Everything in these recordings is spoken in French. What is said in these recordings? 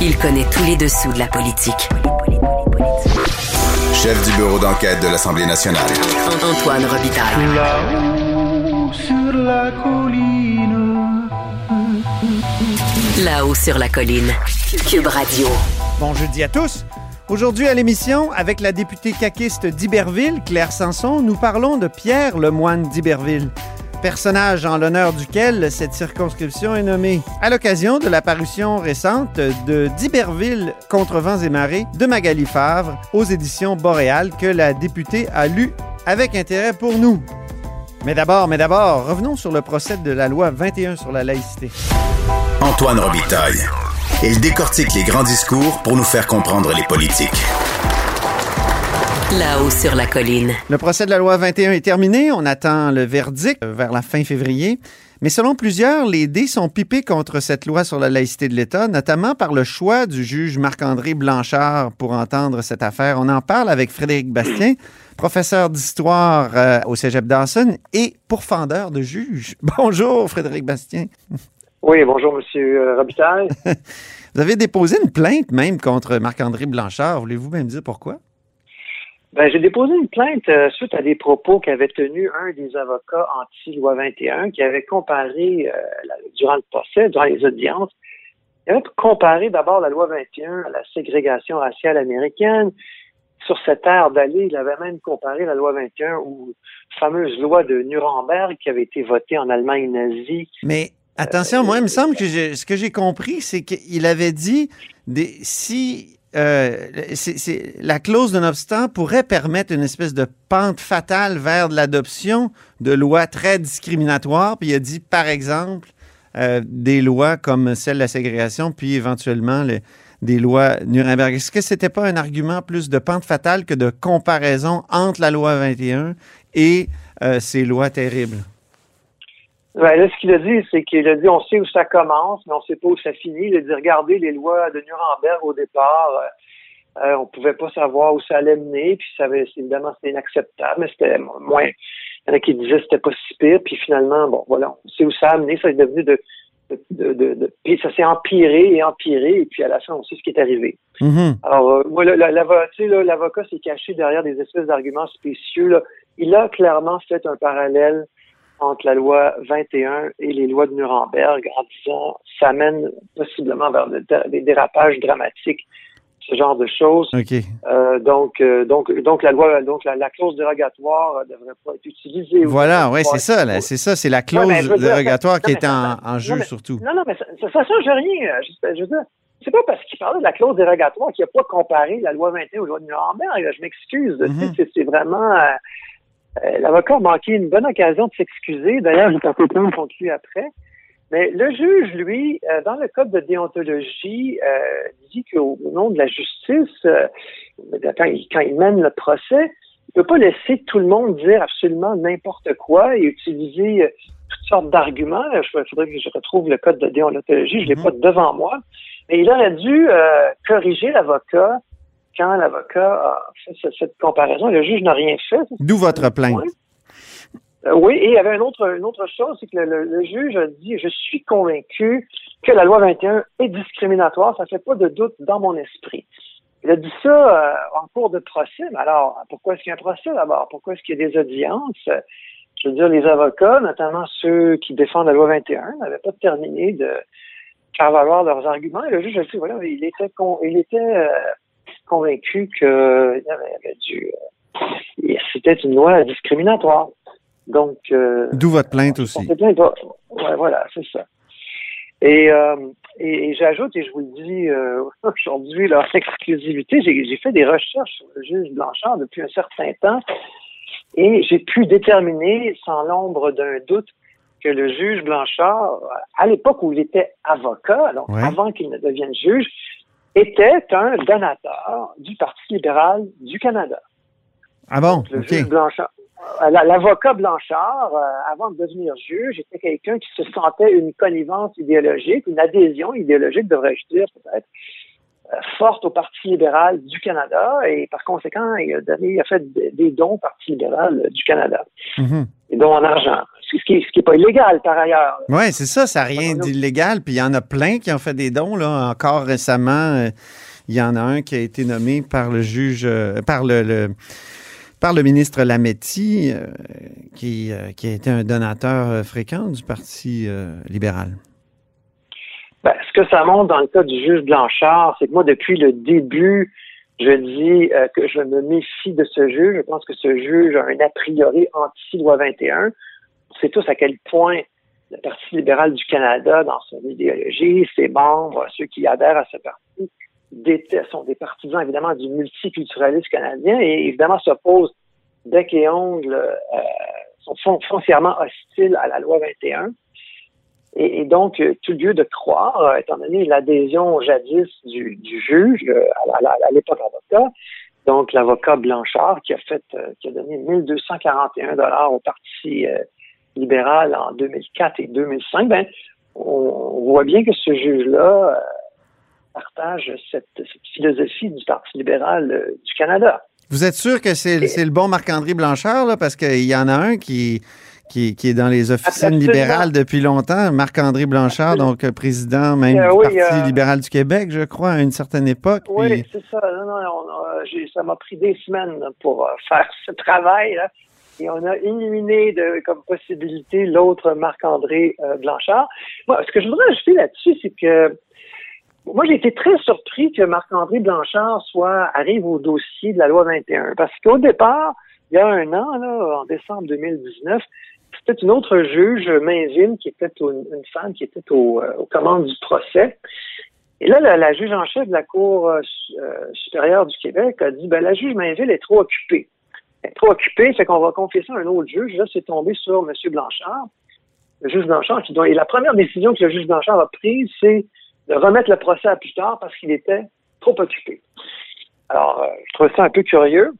Il connaît tous les dessous de la politique. Chef du bureau d'enquête de l'Assemblée nationale. Antoine Robitaille. Là-haut sur la colline. Là-haut sur la colline. Cube Radio. Bon jeudi à tous. Aujourd'hui à l'émission, avec la députée caquiste d'Iberville, Claire Sanson, nous parlons de Pierre Lemoine d'Iberville, personnage en l'honneur duquel cette circonscription est nommée. À l'occasion de la parution récente de d'Iberville contre vents et marées de Magali Favre aux éditions Boréal que la députée a lu avec intérêt pour nous. Mais d'abord, mais d'abord, revenons sur le procès de la loi 21 sur la laïcité. Antoine Robitaille. Il décortique les grands discours pour nous faire comprendre les politiques. Là-haut sur la colline. Le procès de la loi 21 est terminé. On attend le verdict vers la fin février. Mais selon plusieurs, les dés sont pipés contre cette loi sur la laïcité de l'État, notamment par le choix du juge Marc-André Blanchard pour entendre cette affaire. On en parle avec Frédéric Bastien, professeur d'histoire euh, au Cégep Dawson et pourfendeur de juge. Bonjour, Frédéric Bastien. Oui, bonjour, Monsieur Robitaille. Vous avez déposé une plainte même contre Marc-André Blanchard. Voulez-vous même dire pourquoi? Ben, j'ai déposé une plainte euh, suite à des propos qu'avait tenus un des avocats anti-loi 21 qui avait comparé, euh, durant le procès, durant les audiences, il avait comparé d'abord la loi 21 à la ségrégation raciale américaine. Sur cette ère d'aller, il avait même comparé la loi 21 aux fameuses lois de Nuremberg qui avaient été votées en Allemagne nazie Mais attention, moi, il me semble que j'ai- ce que j'ai compris, c'est qu'il avait dit des, si euh, la clause de non-obstant pourrait permettre une espèce de pente fatale vers l'adoption de lois très discriminatoires. Puis il a dit, par exemple, euh, des lois comme celle de la ségrégation, puis éventuellement le- des lois Nuremberg. Est-ce que c'était pas un argument plus de pente fatale que de comparaison entre la loi 21 et euh, ces lois terribles? Ben, là, ce qu'il a dit, c'est qu'il a dit on sait où ça commence, mais on sait pas où ça finit. Il a dit regardez les lois de Nuremberg au départ, euh, euh, on pouvait pas savoir où ça allait mener, puis ça avait, évidemment c'était inacceptable, mais c'était moins. Il y en a qui disaient que c'était pas si pire, puis finalement, bon, voilà, on sait où ça a amené, ça est devenu de, de, de, de- puis ça s'est empiré et empiré, et puis à la fin, on sait ce qui est arrivé. Mhm. Alors, euh, moi, l'avocat s'est caché derrière des espèces d'arguments spécieux. Là. Il a clairement fait un parallèle entre la loi 21 et les lois de Nuremberg en disant ça mène possiblement vers de- de- des dérapages dramatiques, ce genre de choses. OK. Euh, donc, euh, donc, donc la loi, donc la, la clause dérogatoire ne devrait pas être utilisée. Voilà, Ou- oui, c'est ça, c'est ça, c'est la clause Ouais, dire, dérogatoire ça- qui non, est en, non, jeu mais- surtout. Non, non, mais ça, ça change rien. euh, Je, je veux dire, c'est pas parce qu'il parlait de la clause dérogatoire qu'il n'a pas comparé la loi 21 aux lois de Nuremberg. Je m'excuse. Mhm. c'est- vraiment... euh, euh, L'avocat a manqué une bonne occasion de s'excuser. D'ailleurs, j'ai porté plainte contre lui après. Mais le juge, lui, euh, dans le code de déontologie, euh, dit qu'au au nom de la justice, euh, quand, il, quand il mène le procès, il peut pas laisser tout le monde dire absolument n'importe quoi et utiliser euh, toutes sortes d'arguments. Il faudrait que je retrouve le code de déontologie, je l'ai Mhm. pas devant moi. Mais il aurait dû euh, corriger l'avocat quand l'avocat a fait ce- cette comparaison. Le juge n'a rien fait. D'où votre plainte. Euh, oui, et il y avait une autre, une autre chose, c'est que le, le- le juge a dit, je suis convaincu que la loi 21 est discriminatoire, ça fait pas de doute dans mon esprit. Il a dit ça euh, en cours de procès, mais alors, pourquoi est-ce qu'il y a un procès d'abord? Pourquoi est-ce qu'il y a des audiences? Je veux dire, les avocats, notamment ceux qui défendent la loi 21, n'avaient pas terminé de faire valoir leurs arguments. Et le juge a dit, voilà, il était, con- il était euh, convaincu que euh, et c'était une loi discriminatoire. Donc, euh, D'où votre plainte aussi. Ouais, voilà, c'est ça. Et, euh, et, et j'ajoute, et je vous le dis euh, aujourd'hui, leur exclusivité, j'ai j'ai fait des recherches sur le juge Blanchard depuis un certain temps et j'ai pu déterminer sans l'ombre d'un doute que le juge Blanchard, à l'époque où il était avocat, donc Ouais. avant qu'il ne devienne juge, était un donateur du Parti libéral du Canada. Ah bon? Le OK. juge Blanchard. euh, la- L'avocat Blanchard, euh, avant de devenir juge, était quelqu'un qui se sentait une connivence idéologique, une adhésion idéologique, devrais-je dire peut-être, forte au Parti libéral du Canada et par conséquent, il a, donné, il a fait des dons au Parti libéral du Canada. Mhm. Des dons en argent. Ce qui n'est pas illégal par ailleurs. Oui, c'est ça, ça n'a rien d'illégal. Puis il y en a plein qui ont fait des dons. Là. Encore récemment, euh, il y en a un qui a été nommé par le juge, euh, par le, le- par le ministre Lametti, euh, qui, euh, qui a été un donateur euh, fréquent du Parti euh, libéral. Ben, ce que ça montre dans le cas du juge Blanchard, c'est que moi, depuis le début, je dis euh, que je me méfie de ce juge. Je pense que ce juge a un a priori anti-loi 21. On sait tous à quel point le Parti libéral du Canada, dans son idéologie, ses membres, ceux qui adhèrent à ce parti, sont des partisans évidemment du multiculturalisme canadien et évidemment s'opposent bec et ongle, euh, sont fon- foncièrement hostiles à la loi 21. Et, donc, euh, tout lieu de croire, euh, étant donné l'adhésion jadis du, du juge, euh, à, à l'époque avocat, donc l'avocat Blanchard qui a fait, qui a donné 1241 dollars au Parti libéral en 2004 et 2005, ben, on, voit bien que ce juge-là partage cette, cette philosophie du Parti libéral du Canada. Vous êtes sûr que c'est le bon Marc-André Blanchard, là, parce qu'il y en a un qui, qui, qui est dans les officines Absolument. libérales depuis longtemps, Marc-André Blanchard, donc euh, président même Euh, du oui, Parti euh, libéral du Québec, je crois, à une certaine époque. Oui, puis- c'est ça. Non, non, on a- j'ai- ça m'a pris des semaines pour faire ce travail. Là. Et on a éliminé de, comme possibilité l'autre Marc-André Blanchard. Moi, ce que je voudrais ajouter là-dessus, c'est que moi, j'ai été très surpris que Marc-André Blanchard soit arrive au dossier de la loi 21. Parce qu'au départ, il y a un an, là, en décembre 2019, c'était une autre juge, Mainville, qui était une femme qui était au, euh, aux commandes du procès. Et là, la, juge en chef de la Cour euh, euh, supérieure du Québec a dit ben, la juge Mainville est trop occupée. Elle est trop occupée, fait qu'on va ça à un autre juge. Là, c'est tombé sur M. Blanchard. Le juge Blanchard, qui doit. Et la première décision que le juge Blanchard a prise, c'est de remettre le procès à plus tard parce qu'il était trop occupé. Alors, euh, je trouve ça un peu curieux.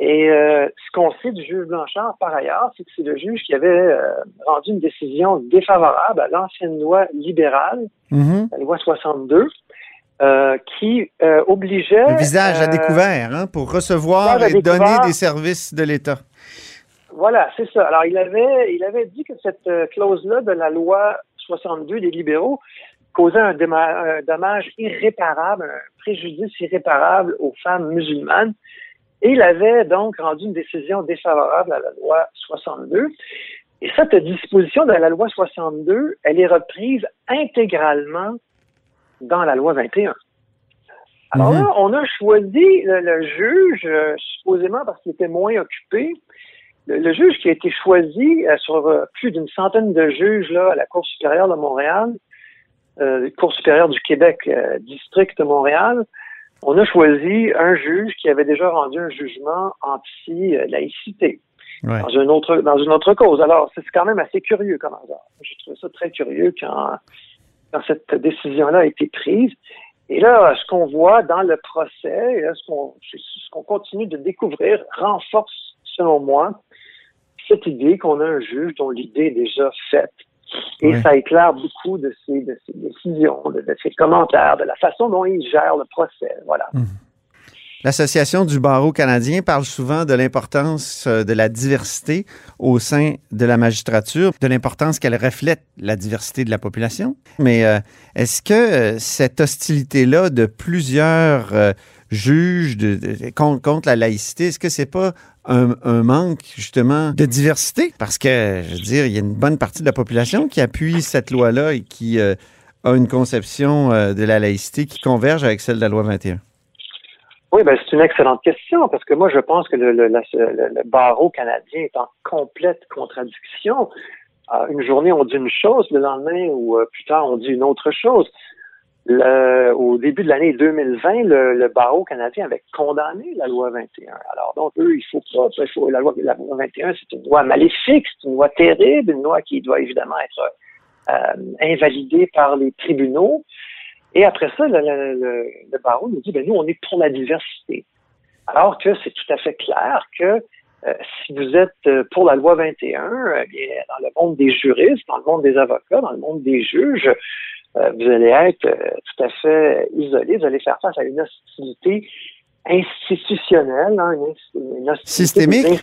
Et euh, ce qu'on sait du juge Blanchard, par ailleurs, c'est que c'est le juge qui avait euh, rendu une décision défavorable à l'ancienne loi libérale, Mhm. la loi 62, euh, qui obligeait... Le visage à découvert, hein, pour recevoir et donner des services de l'État. Voilà, c'est ça. Alors, il avait, il avait dit que cette clause-là de la loi 62 des libéraux causait un, dommage irréparable, un préjudice irréparable aux femmes musulmanes. Et il avait donc rendu une décision défavorable à la loi 62. Et cette disposition de la loi 62, elle est reprise intégralement dans la loi 21. Alors Mhm. là, on a choisi le, le juge, euh, supposément parce qu'il était moins occupé, le, le juge qui a été choisi euh, sur euh, plus d'une centaine de juges là, à la Cour supérieure de Montréal, euh, Cour supérieure du Québec, euh, district de Montréal, on a choisi un juge qui avait déjà rendu un jugement anti-laïcité Ouais. dans une autre dans une autre cause. Alors, c'est quand même assez curieux comme hasard. J'ai trouvé ça très curieux quand, quand cette décision-là a été prise. Et là, ce qu'on voit dans le procès, et là, ce qu'on ce qu'on continue de découvrir renforce, selon moi, cette idée qu'on a un juge dont l'idée est déjà faite. Et Oui. ça éclaire beaucoup de ses, de ses décisions, de, de ses commentaires, de la façon dont il gère le procès. Voilà. L'Association du barreau canadien parle souvent de l'importance euh, de la diversité au sein de la magistrature, de l'importance qu'elle reflète la diversité de la population. Mais euh, est-ce que euh, cette hostilité-là de plusieurs juges contre, la laïcité, est-ce que c'est pas un, un manque justement de diversité? Parce que, je veux dire, il y a une bonne partie de la population qui appuie cette loi-là et qui a une conception de la laïcité qui converge avec celle de la loi 21. Oui, ben, c'est une excellente question parce que moi, je pense que le, le, la- barreau canadien est en complète contradiction. Euh, une journée, on dit une chose, le lendemain ou euh, plus tard, on dit une autre chose. Au début de l'année 2020, le, barreau canadien avait condamné la loi 21. Alors, donc, eux, il faut pas, la loi 21, c'est une loi maléfique, c'est une loi terrible, une loi qui doit évidemment être euh, invalidée par les tribunaux. Et après ça, le, le, le, le barreau nous dit, ben nous, on est pour la diversité. Alors que c'est tout à fait clair que euh, si vous êtes euh, pour la loi 21, euh, bien, dans le monde des juristes, dans le monde des avocats, dans le monde des juges, euh, vous allez être euh, tout à fait isolé, vous allez faire face à une hostilité institutionnelle, hein, une, une hostilité Systémique?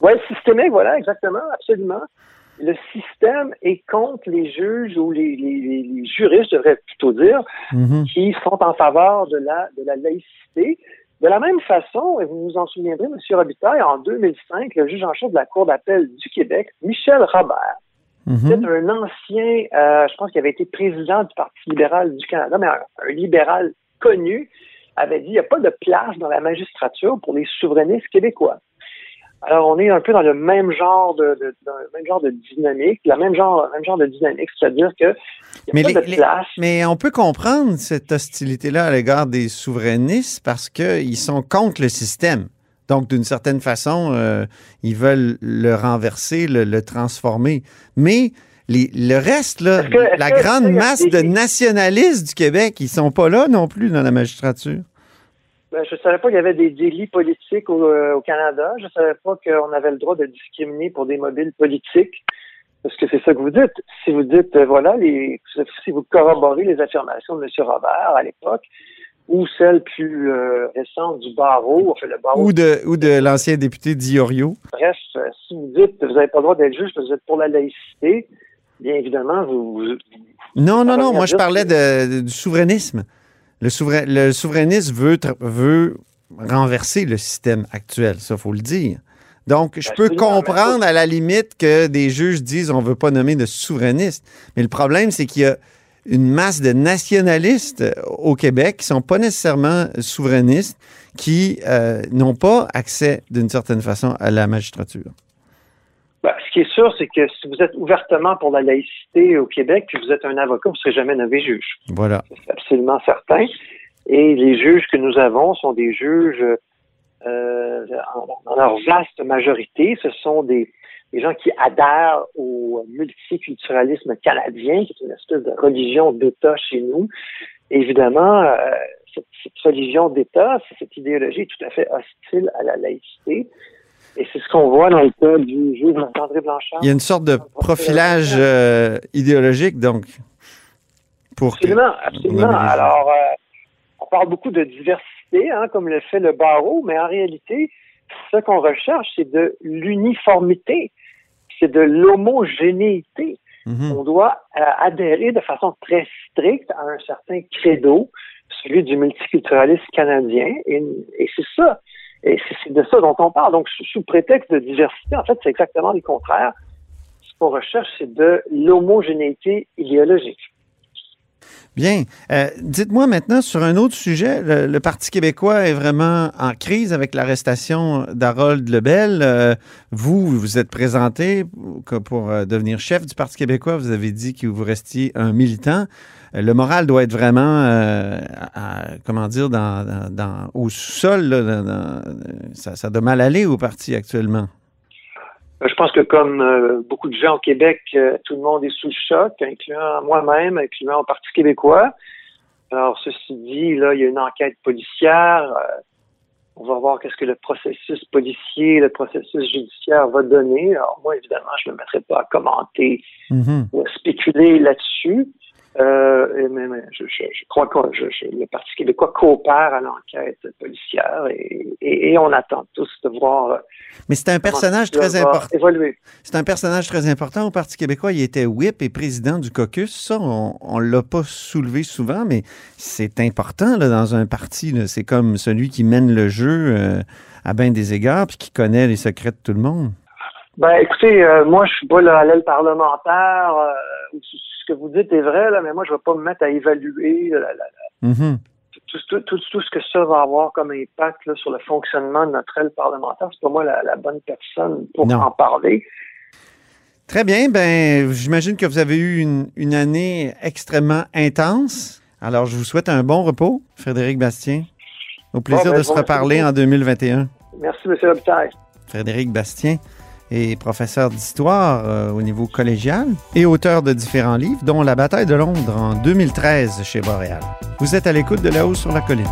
Oui, systémique, voilà, exactement, absolument. Le système est contre les juges ou les, les, les- les juristes, je devrais plutôt dire, Mhm. qui sont en faveur de la, de la laïcité. De la même façon, et vous vous en souviendrez, M. Robitaille, en 2005, le juge en chef de la Cour d'appel du Québec, Michel Robert, c'est un ancien, euh, je pense qu'il avait été président du Parti libéral du Canada, mais un, un libéral connu, avait dit il n'y a pas de place dans la magistrature pour les souverainistes québécois. Alors, on est un peu dans le même genre de, même genre de dynamique, la même genre, même genre de dynamique, c'est-à-dire que Mais pas les- de place. Mais on peut comprendre cette hostilité-là à l'égard des souverainistes parce qu'ils sont contre le système. Donc, d'une certaine façon, euh, ils veulent le renverser, le, le transformer. Mais les- le reste, là, que- la grande que- masse de nationalistes du Québec, ils sont pas là non plus dans la magistrature. Ben, je ne savais pas qu'il y avait des délits politiques au, euh, au Canada. Je ne savais pas qu'on avait le droit de discriminer pour des mobiles politiques. Parce que c'est ça que vous dites. Si vous dites, euh, voilà, les, si vous corroborez les affirmations de M. Robert à l'époque, ou celles plus euh, récentes du barreau, enfin le barreau, Ou de, ou de l'ancien député Diorio. bref, euh, si vous dites que vous n'avez pas le droit d'être juge vous êtes pour la laïcité, bien évidemment, vous, vous- Non, non, non. Moi, je parlais de- du souverainisme. Le, souverain, le souverainisme veut, veut renverser le système actuel, ça, faut le dire. Donc, je peux Absolument, mais comprendre à la limite que des juges disent on ne veut pas nommer de souverainiste. Mais le problème, c'est qu'il y a une masse de nationalistes euh, au Québec qui ne sont pas nécessairement souverainistes, qui euh, n'ont pas accès, d'une certaine façon, à la magistrature. Ben, ce qui est sûr, c'est que si vous êtes ouvertement pour la laïcité au Québec, puis vous êtes un avocat, vous ne serez jamais nommé juge. Voilà. C'est absolument certain. Et les juges que nous avons sont des juges, euh, en, en leur vaste majorité, ce sont des, des gens qui adhèrent au multiculturalisme canadien, qui est une espèce de religion d'État chez nous. Et évidemment, euh, cette, cette religion d'État, cette idéologie est tout à fait hostile à la laïcité. Et c'est ce qu'on voit dans le cas du juge André Blanchard. Il y a une sorte de profilage euh, idéologique, donc, pour Absolument, absolument. Alors, euh, on parle beaucoup de diversité, hein, comme le fait le barreau, mais en réalité, ce qu'on recherche, c'est de l'uniformité, c'est de l'homogénéité. Mhm. On doit euh, adhérer de façon très stricte à un certain credo, celui du multiculturalisme canadien, et, et c'est ça. Et c'est de ça dont on parle. Donc, sous prétexte de diversité, en fait, c'est exactement le contraire. Ce qu'on recherche, c'est de l'homogénéité idéologique. Bien. Euh, Dites-moi maintenant sur un autre sujet. Le, Parti québécois est vraiment en crise avec l'arrestation d'Harold Lebel. Euh, vous, vous êtes présenté pour, euh, devenir chef du Parti québécois. Vous avez dit que vous restiez un militant. Euh, le moral doit être vraiment, comment dire, au ça, ça doit mal aller au parti actuellement. Euh, Je pense que comme euh, beaucoup de gens au Québec, euh, tout le monde est sous le choc, incluant moi-même, incluant le Parti québécois. Alors, ceci dit, là, il y a une enquête policière. euh, on va voir qu'est-ce que le processus policier, le processus judiciaire va donner. Alors, moi, évidemment, je ne me mettrai pas à commenter Mhm. ou à spéculer là-dessus. Euh, mais, mais je, je- je crois que le Parti québécois coopère à l'enquête policière et, et- et on attend tous de voir euh, Mais c'est un personnage très important. évoluer. C'est un personnage très important au Parti québécois. Il était whip et président du caucus. Ça, on ne l'a pas soulevé souvent, mais c'est important là, dans un parti. C'est comme celui qui mène le jeu euh, à bien des égards puis qui connaît les secrets de tout le monde. Ben, écoutez, euh, moi, je suis pas l'aile parlementaire. euh, ce que vous dites est vrai, là, mais moi, je vais pas me mettre à évaluer Mhm. tout, tout, tout, tout ce que ça va avoir comme impact là, sur le fonctionnement de notre aile parlementaire. C'est pas moi la, la bonne personne pour Non. en parler. Très bien. Ben, j'imagine que vous avez eu une, une année extrêmement intense. Alors, je vous souhaite un bon repos, Frédéric Bastien. Au plaisir Bon, ben, de se reparler merci en 2021. Merci, M. Robitaille. Frédéric Bastien est professeur d'histoire euh, au niveau collégial et auteur de différents livres, dont La bataille de Londres en 2013 chez Boréal. Vous êtes à l'écoute de La Haut sur la colline.